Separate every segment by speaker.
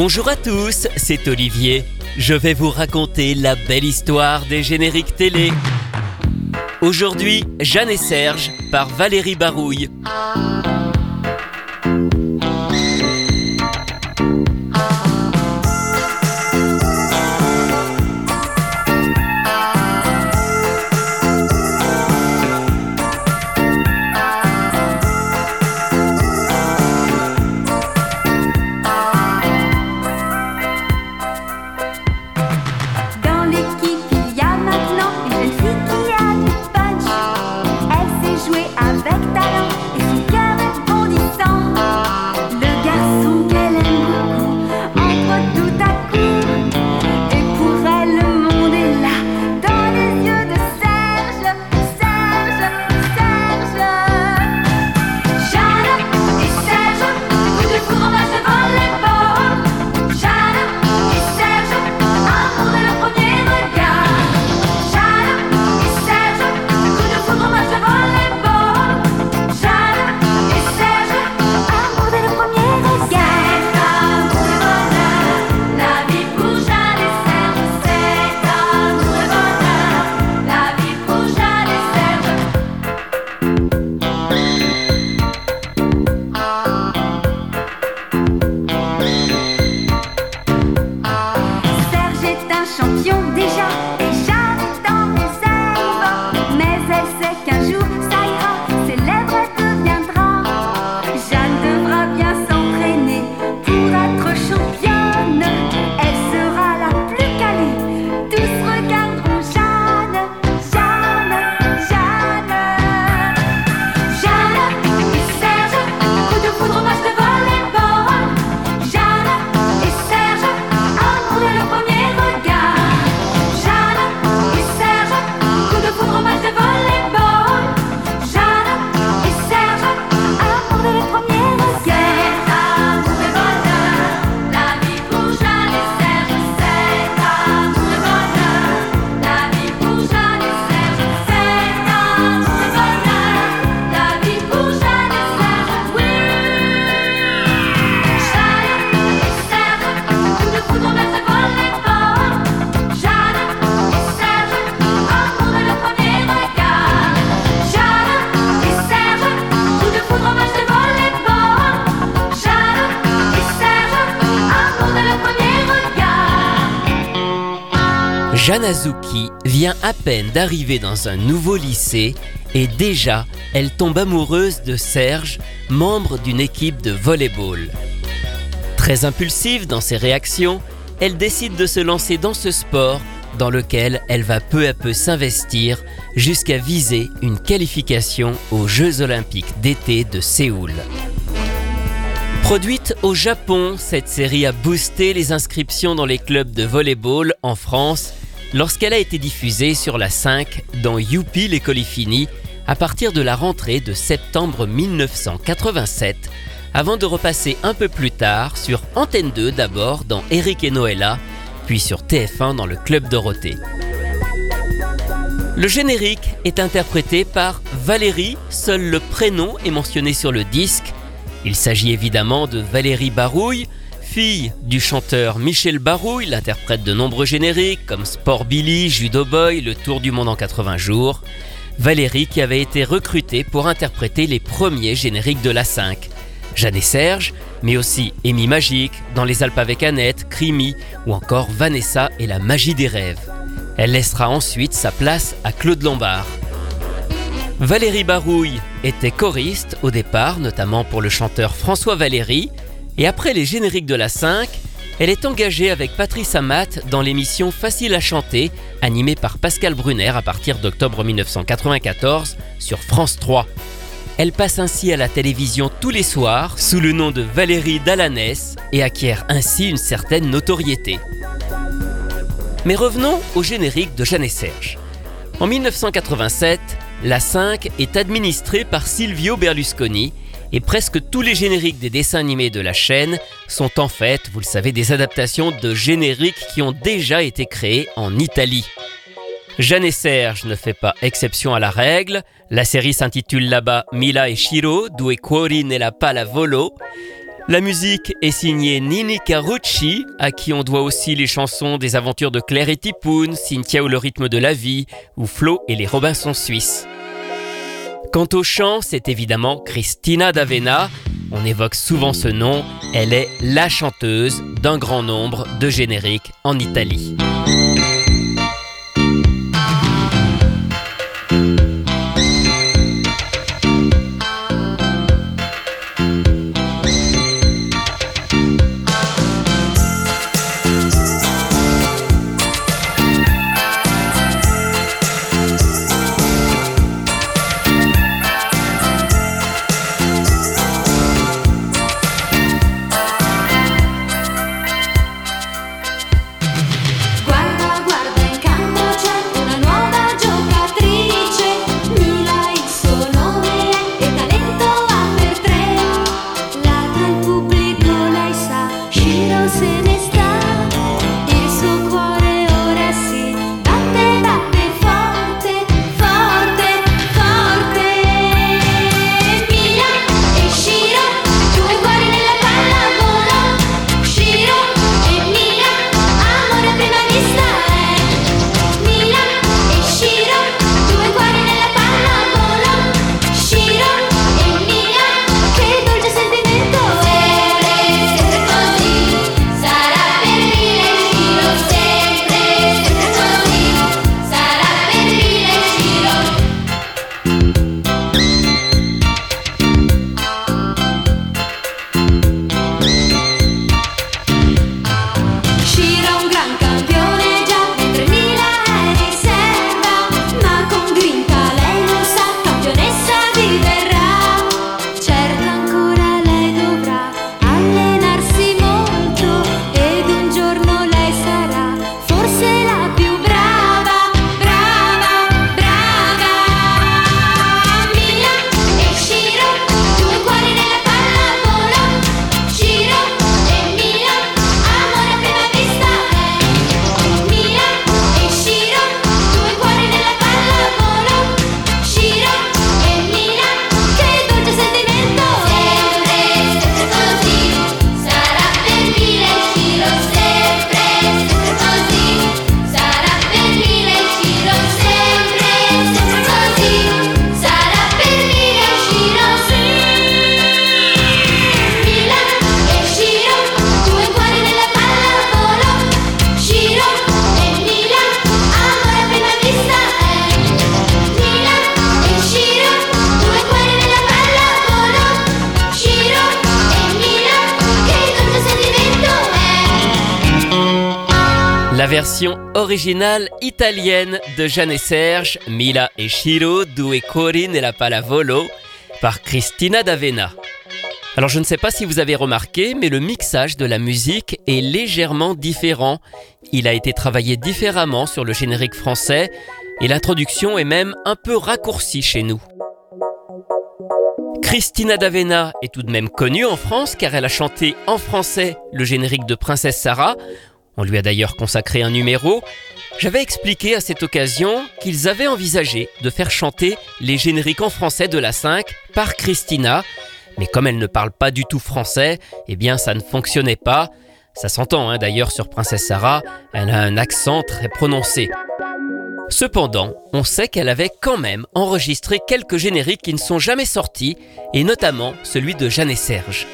Speaker 1: Bonjour à tous, c'est Olivier. Je vais vous raconter la belle histoire des génériques télé. Aujourd'hui, Jeanne et Serge par Valérie Barouille. Azuki vient à peine d'arriver dans un nouveau lycée et déjà elle tombe amoureuse de Serge, membre d'une équipe de volleyball. Très impulsive dans ses réactions, elle décide de se lancer dans ce sport dans lequel elle va peu à peu s'investir jusqu'à viser une qualification aux Jeux olympiques d'été de Séoul. Produite au Japon, cette série a boosté les inscriptions dans les clubs de volleyball en France lorsqu'elle a été diffusée sur la 5 dans Youpi l'école est finie à partir de la rentrée de septembre 1987 avant de repasser un peu plus tard sur Antenne 2 d'abord dans Eric et Noëlla puis sur TF1 dans le Club Dorothée. Le générique est interprété par Valérie, seul le prénom est mentionné sur le disque. Il s'agit évidemment de Valérie Barouille, fille du chanteur Michel Barouille, l'interprète de nombreux génériques comme Sport Billy, Judo Boy, Le Tour du Monde en 80 jours. Valérie qui avait été recrutée pour interpréter les premiers génériques de la 5. Jeanne et Serge, mais aussi Amy Magique, Dans les Alpes avec Annette, Crimi ou encore Vanessa et la magie des rêves. Elle laissera ensuite sa place à Claude Lombard. Valérie Barouille était choriste au départ, notamment pour le chanteur François Valéry, et après les génériques de la 5, elle est engagée avec Patrice Amat dans l'émission Facile à chanter, animée par Pascal Brunner à partir d'octobre 1994 sur France 3. Elle passe ainsi à la télévision tous les soirs sous le nom de Valérie Dalanès et acquiert ainsi une certaine notoriété. Mais revenons au générique de Jeanne Serge. En 1987, la 5 est administrée par Silvio Berlusconi et presque tous les génériques des dessins animés de la chaîne sont en fait, vous le savez, des adaptations de génériques qui ont déjà été créés en Italie. Jeanne et Serge ne fait pas exception à la règle. La série s'intitule là-bas Mila et Shiro, Due cuori nella pallavolo. La musique est signée Nini Carucci, à qui on doit aussi les chansons des aventures de Claire et Tipoun, Cynthia ou le rythme de la vie, ou Flo et les Robinson suisses. Quant au chant, c'est évidemment Christina d'Avena. On évoque souvent ce nom, elle est la chanteuse d'un grand nombre de génériques en Italie. Version originale italienne de Jeanne et Serge, Mila e Shiro, Due Cori nella Pallavolo, par Christina d'Avena. Alors je ne sais pas si vous avez remarqué, mais le mixage de la musique est légèrement différent. Il a été travaillé différemment sur le générique français et l'introduction est même un peu raccourcie chez nous. Christina d'Avena est tout de même connue en France car elle a chanté en français le générique de Princesse Sarah. On lui a d'ailleurs consacré un numéro. J'avais expliqué à cette occasion qu'ils avaient envisagé de faire chanter les génériques en français de la 5 par Christina, mais comme elle ne parle pas du tout français, eh bien ça ne fonctionnait pas. Ça s'entend hein, d'ailleurs sur Princesse Sarah, elle a un accent très prononcé. Cependant, on sait qu'elle avait quand même enregistré quelques génériques qui ne sont jamais sortis, et notamment celui de Jeanne et Serge.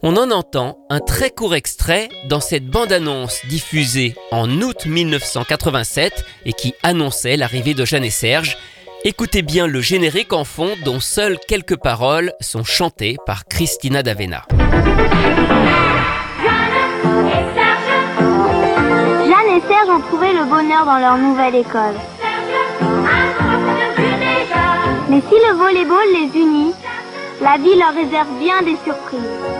Speaker 1: On en entend un très court extrait dans cette bande-annonce diffusée en août 1987 et qui annonçait l'arrivée de Jeanne et Serge. Écoutez bien le générique en fond dont seules quelques paroles sont chantées par Christina d'Avena.
Speaker 2: Jeanne et Serge ont trouvé le bonheur dans leur nouvelle école. Mais si le volleyball les unit, la vie leur réserve bien des surprises.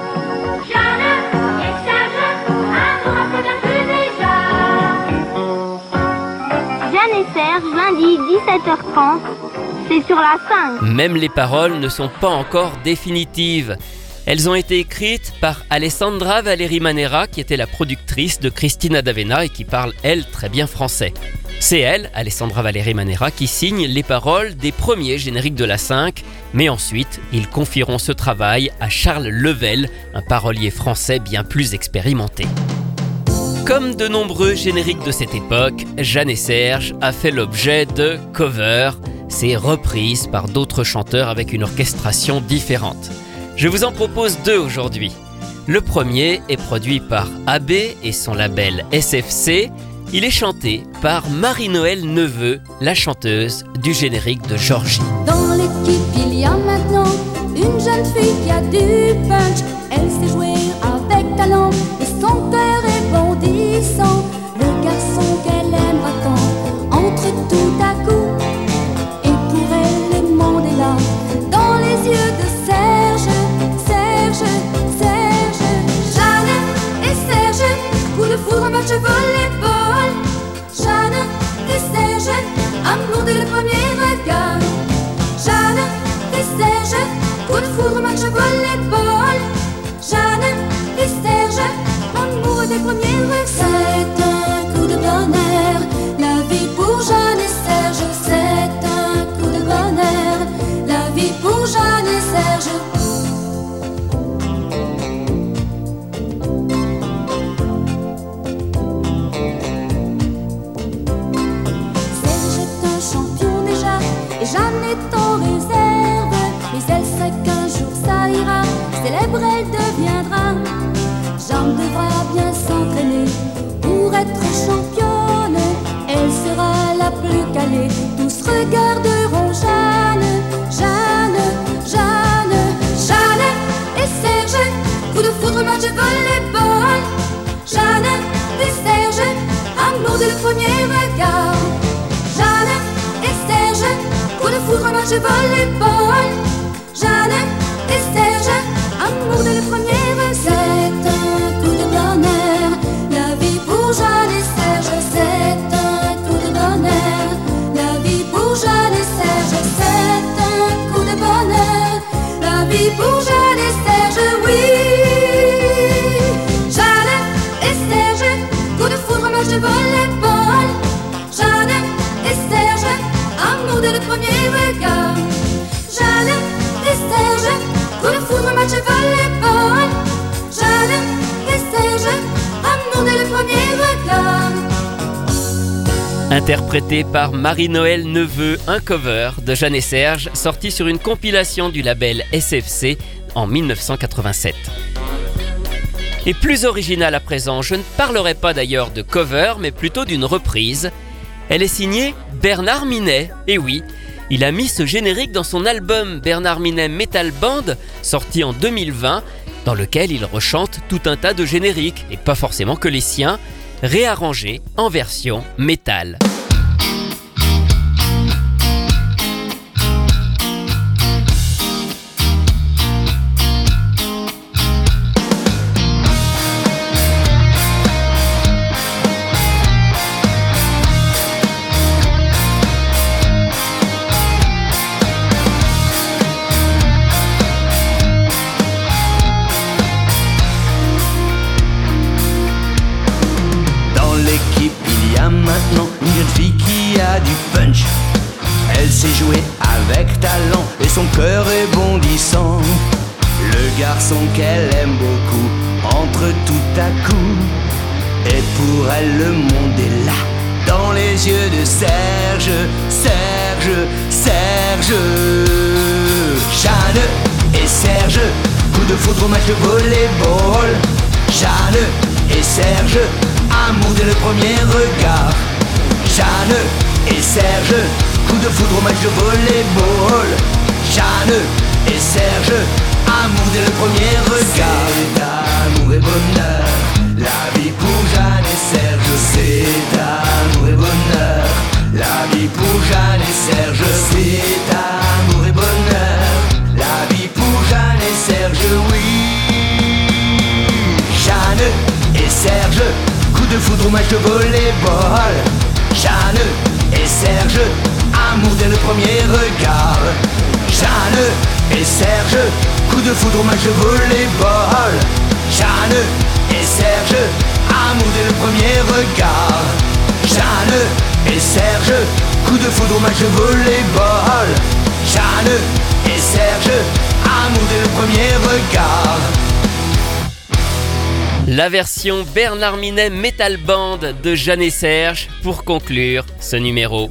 Speaker 2: Jeanne et Serge, lundi 17h30, c'est sur la 5.
Speaker 1: Même les paroles ne sont pas encore définitives. Elles ont été écrites par Alessandra Valeri Manera, qui était la productrice de Christina d'Avena et qui parle, elle, très bien français. C'est elle, Alessandra Valérie Manera, qui signe les paroles des premiers génériques de la 5, mais ensuite, ils confieront ce travail à Charles Level, un parolier français bien plus expérimenté. Comme de nombreux génériques de cette époque, Jeanne et Serge a fait l'objet de covers, ces reprises par d'autres chanteurs avec une orchestration différente. Je vous en propose deux aujourd'hui. Le premier est produit par AB et son label SFC. Il est chanté par Marie-Noël Neveu, la chanteuse du générique de Georgie.
Speaker 3: Dans l'équipe, il y a maintenant une jeune fille qui a du punch. Elle sait jouer avec talent premier regard. Jeanne et Serge, coup de foudre, match de volleyball. Jeanne et Serge, amour dès le premier.
Speaker 1: Interprété par Marie-Noël Neveu, un cover de Jeanne et Serge, sorti sur une compilation du label SFC en 1987. Et plus original à présent, je ne parlerai pas d'ailleurs de cover, mais plutôt d'une reprise. Elle est signée Bernard Minet, et oui, il a mis ce générique dans son album Bernard Minet Metal Band, sorti en 2020, dans lequel il rechante tout un tas de génériques, et pas forcément que les siens, réarrangés en version métal.
Speaker 4: Coup. Et pour elle, le monde est là, dans les yeux de Serge, Serge, Serge. Jeanne et Serge, coup de foudre au match de volleyball. Jeanne et Serge, amour dès le premier regard. Jeanne et Serge, coup de foudre au match de volleyball. Jeanne et Serge, amour dès le premier regard. C'est amour et bonheur, la vie pour Jeanne et Serge. C'est amour et bonheur, la vie pour Jeanne et Serge. C'est amour et bonheur, la vie pour Jeanne et Serge, oui. Jeanne et Serge, coup de foudre au match de volleyball. Jeanne et Serge, amour dès le premier regard. Jeanne et Serge, coup de foudre au match de volleyball. Jeanne et Serge, amour dès le premier regard. Jeanne et Serge, coup de foudre au match de volleyball. Jeanne et Serge, amour dès le premier regard.
Speaker 1: La version Bernard Minet Metal Band de Jeanne et Serge pour conclure ce numéro.